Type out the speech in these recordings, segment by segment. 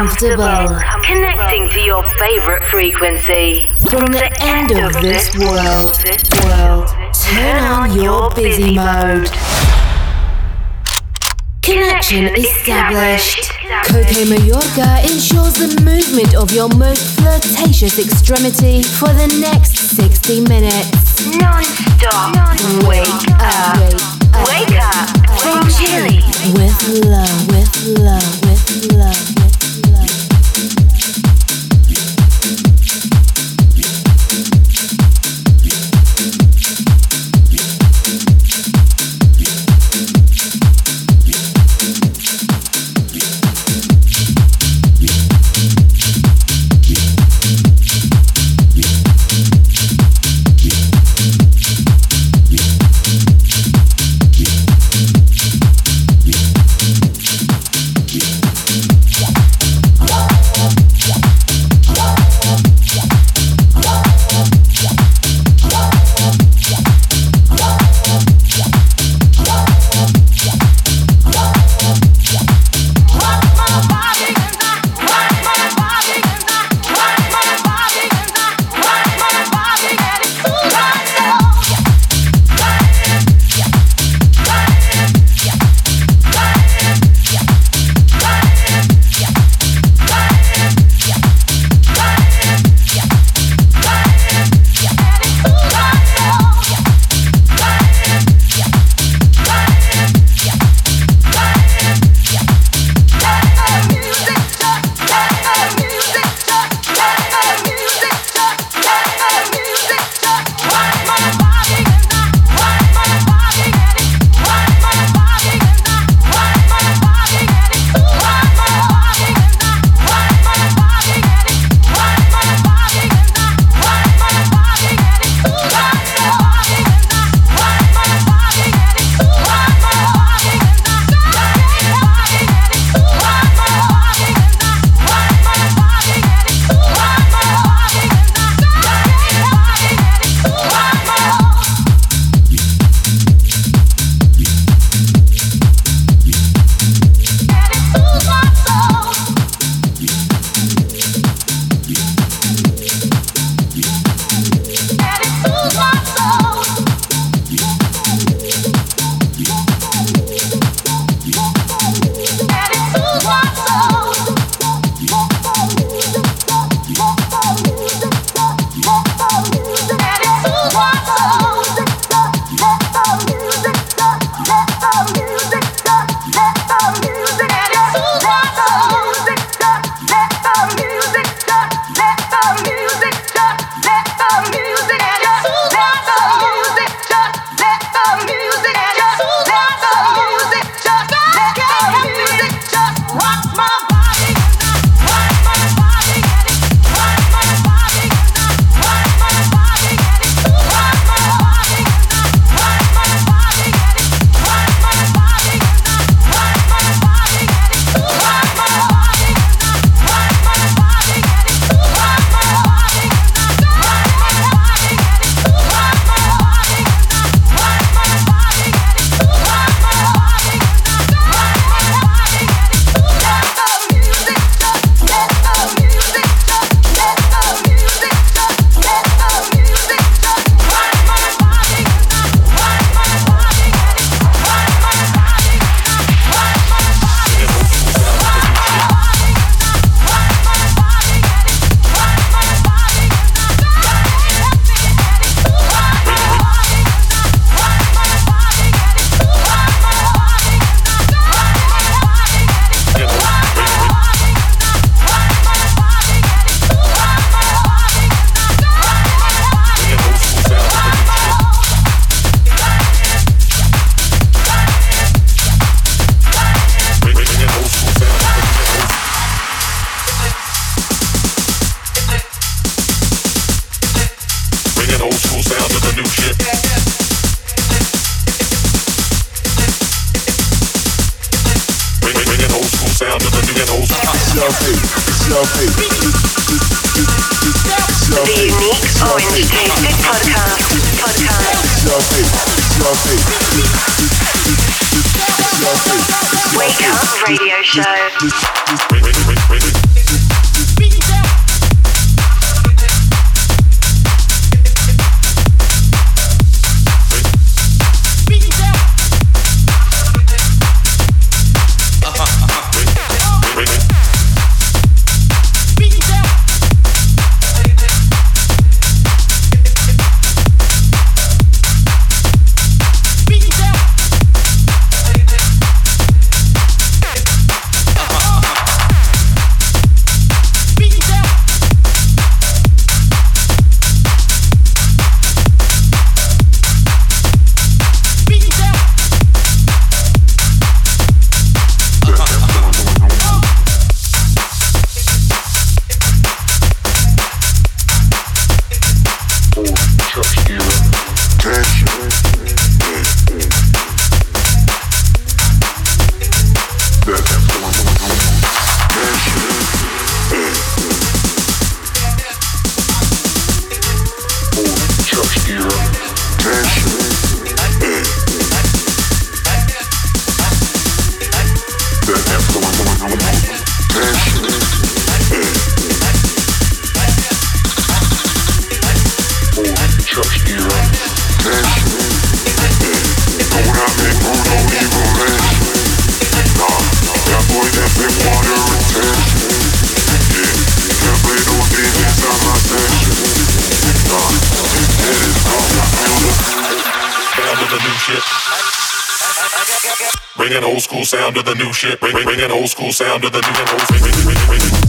comfortable. Connecting to your favorite frequency. From the end of this world, world, turn on your busy mode. Connection established. Coke Mayorga ensures the movement of your most flirtatious extremity for the next 60 minutes. Non-stop. Wake up. Wake up. From Chile. With love, with love, with love. Sound of the new shit. Bring, bring, bring an old school sound of the new old. Bring, bring, bring, bring. on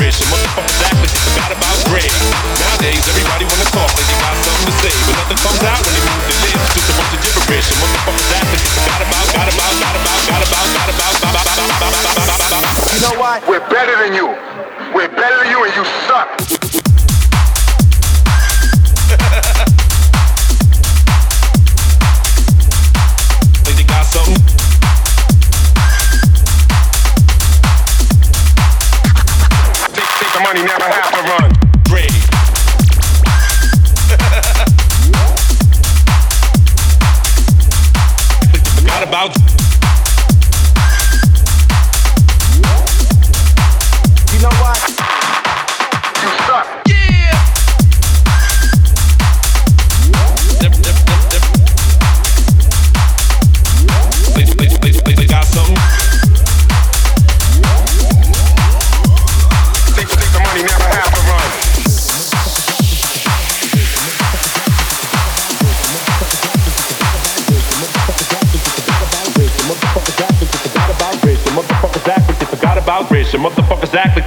rich, and motherfuckers act like they forgot about Dre. Nowadays, everybody wanna talk like they got something to say, but nothing comes out when they move their lips. Just a bunch of gibberish, and motherfuckers act like they forgot about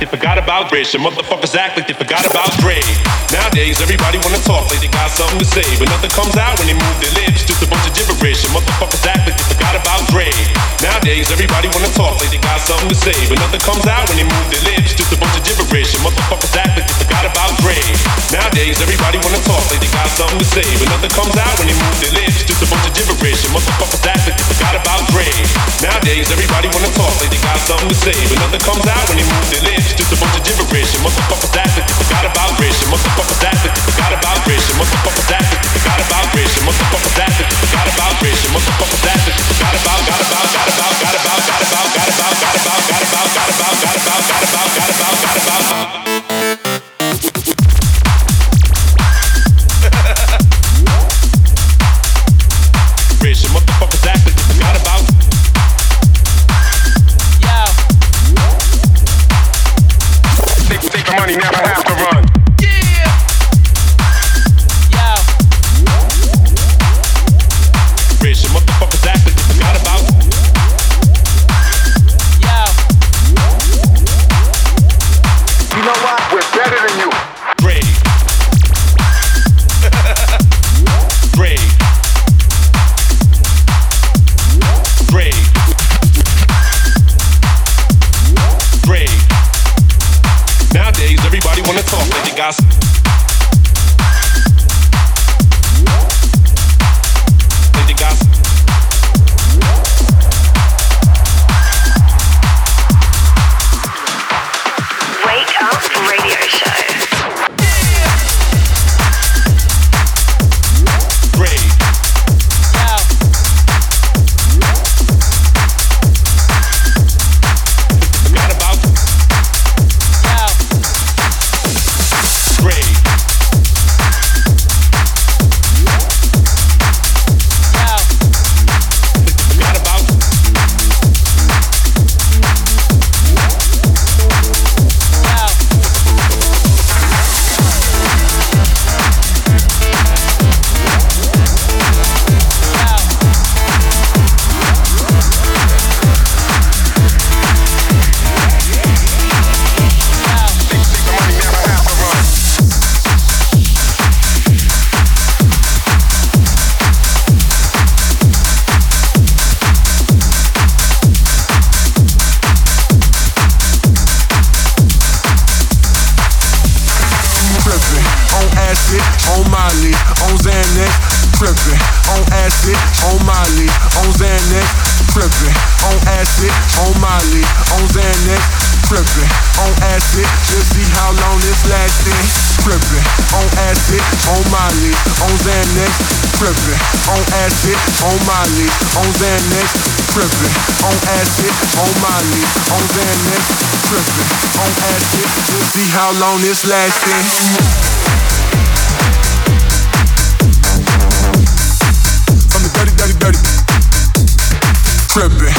If a guy Dre. The motherfuckers act like they forgot about Dre. Nowadays, everybody wanna talk like they got something to say, but nothing comes out when they move their lips. Just a bunch of gibberish, and motherfuckers act like they forgot about Dre. Nowadays, everybody wanna talk like they got something to say, but nothing comes out when they move their lips. Just a bunch of gibberish, and motherfuckers act like they forgot about Dre. Nowadays, everybody wanna talk like they got something to say, but nothing comes out when they move their lips. Just a bunch of gibberish, and motherfuckers act like they forgot about Dre. Motherfuckers act like they Motherfuckers acting, forgot about race. Motherfuckers acting, forgot about Xanax, tripping. On acid, on Molly, on Xanax, tripping. On acid, on Molly, on Xanax, tripping. On acid, let's see how long this lasting. From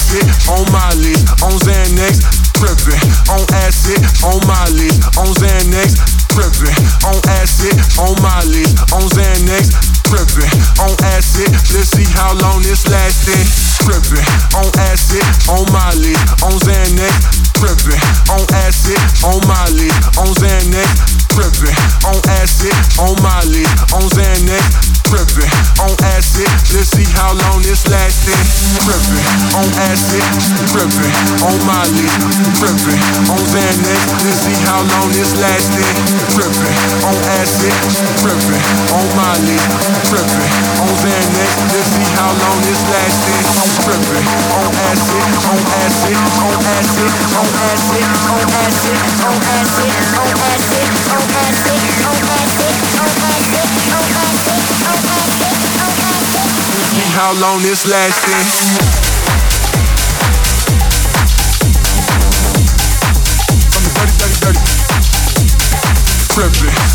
acid, on Molly, on Xanax, trippin'. On acid, on Molly, on Xanax, trippin'. On acid, on Molly, on Xanax, trippin'. On acid, let's see how long this lasting. Trippin'. On acid, on Molly, on Xanax, trippin'. On acid, on Molly, on Xanax, trippin'. On acid, on Molly, on Xanax, trippin'. On acid, let's see how long this lasting. Trippin'. On acid, trippin'. On Molly, trippin'. On Xanax, let's see how long this lasting. Trippin'. On acid, trippin'. On Molly, trippin'. On Xanax, let's see how long this lasting. Trippin'. On acid, on acid, on acid, on acid, on acid, on acid, on acid, on acid, on acid, on acid, on acid, how long this lasting. From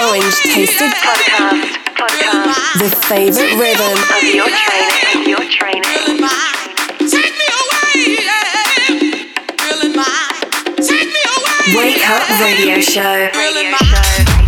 orange tasted podcast. podcast. The favorite rhythm of your training. Your training. Wake up radio show. Radio show.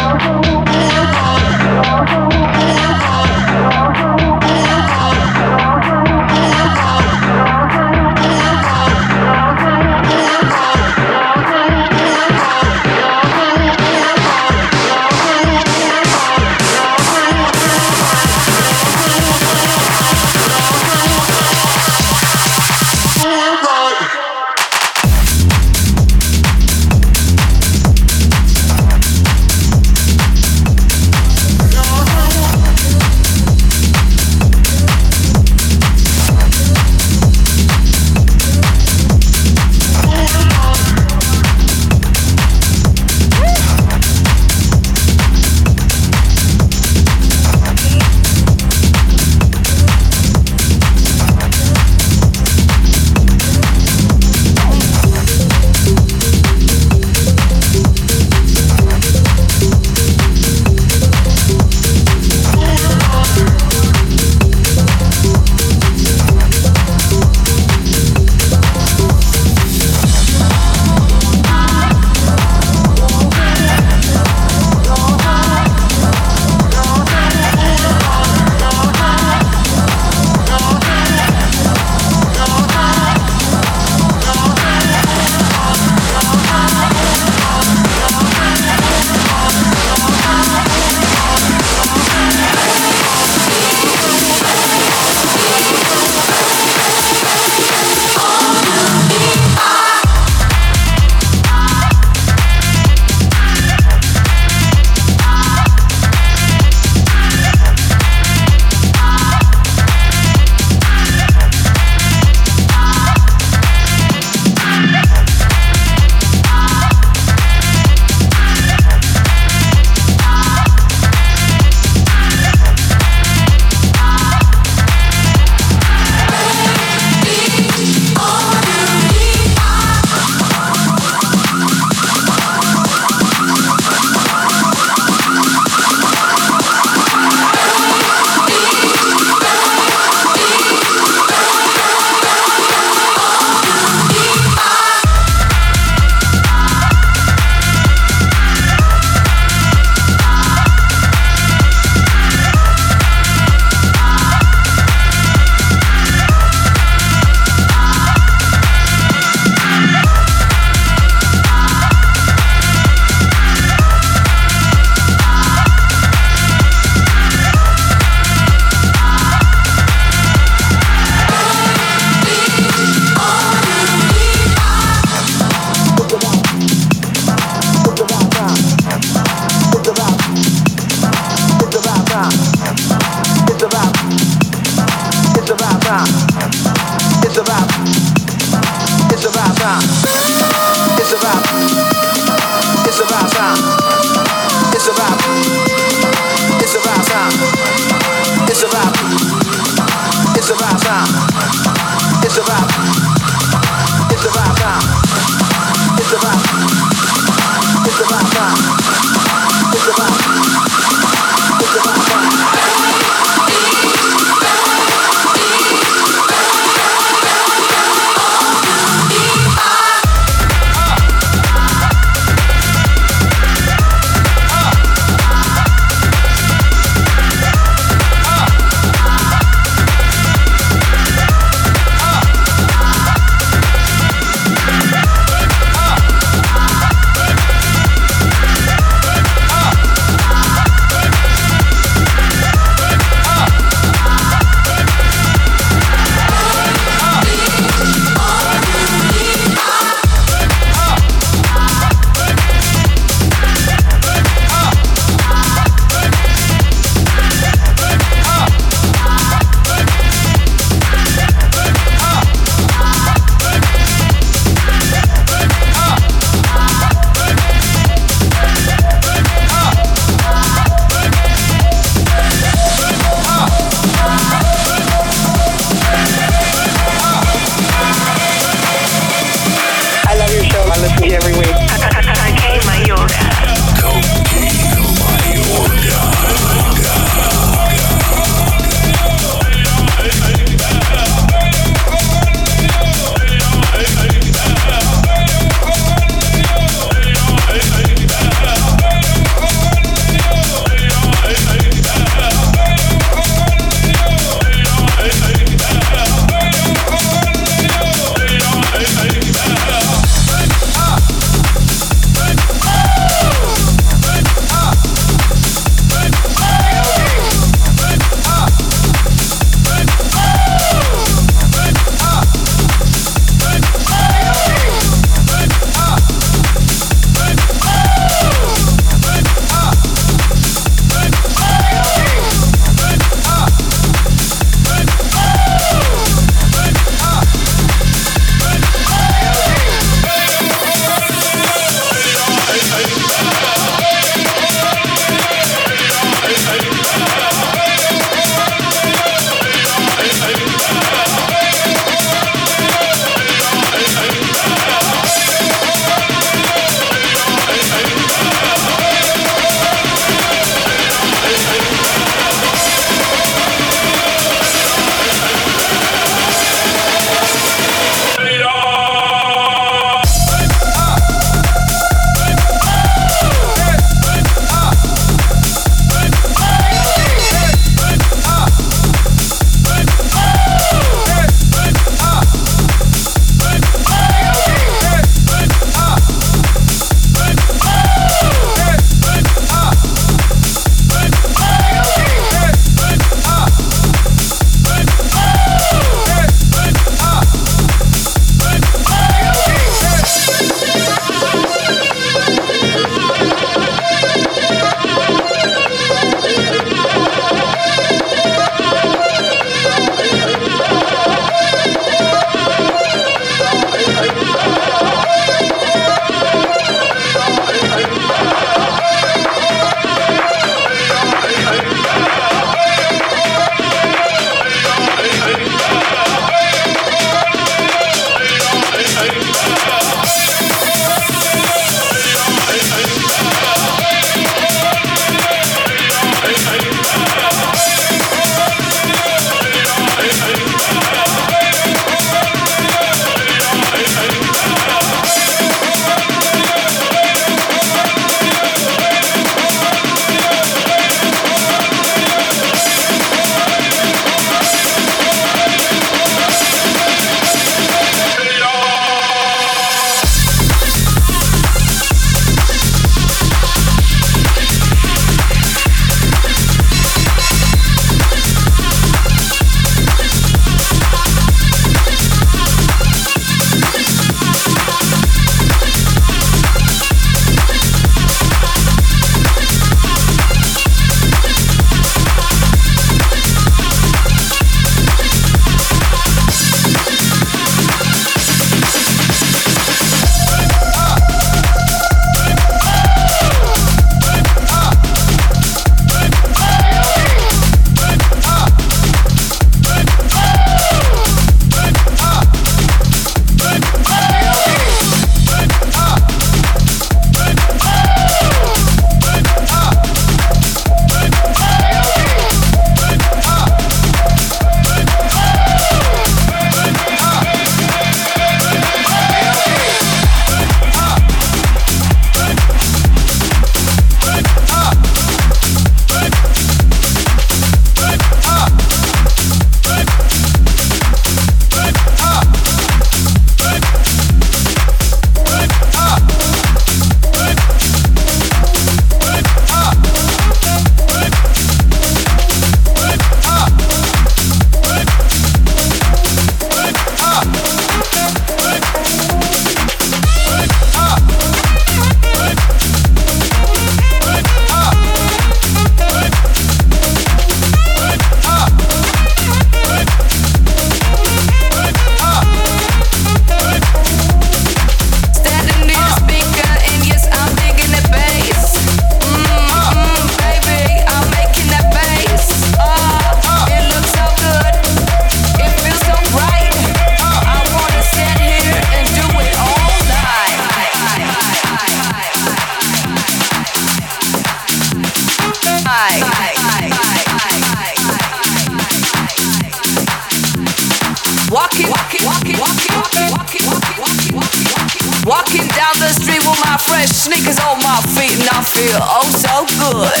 Walking down the street with my fresh sneakers on my feet, and I feel oh so good.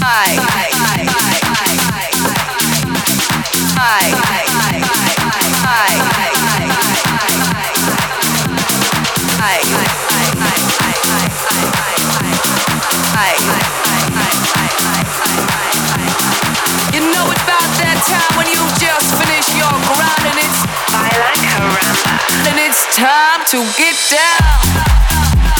Hi. Hi. Hi. Hi. Hi. Hi. Hi. Time to get down.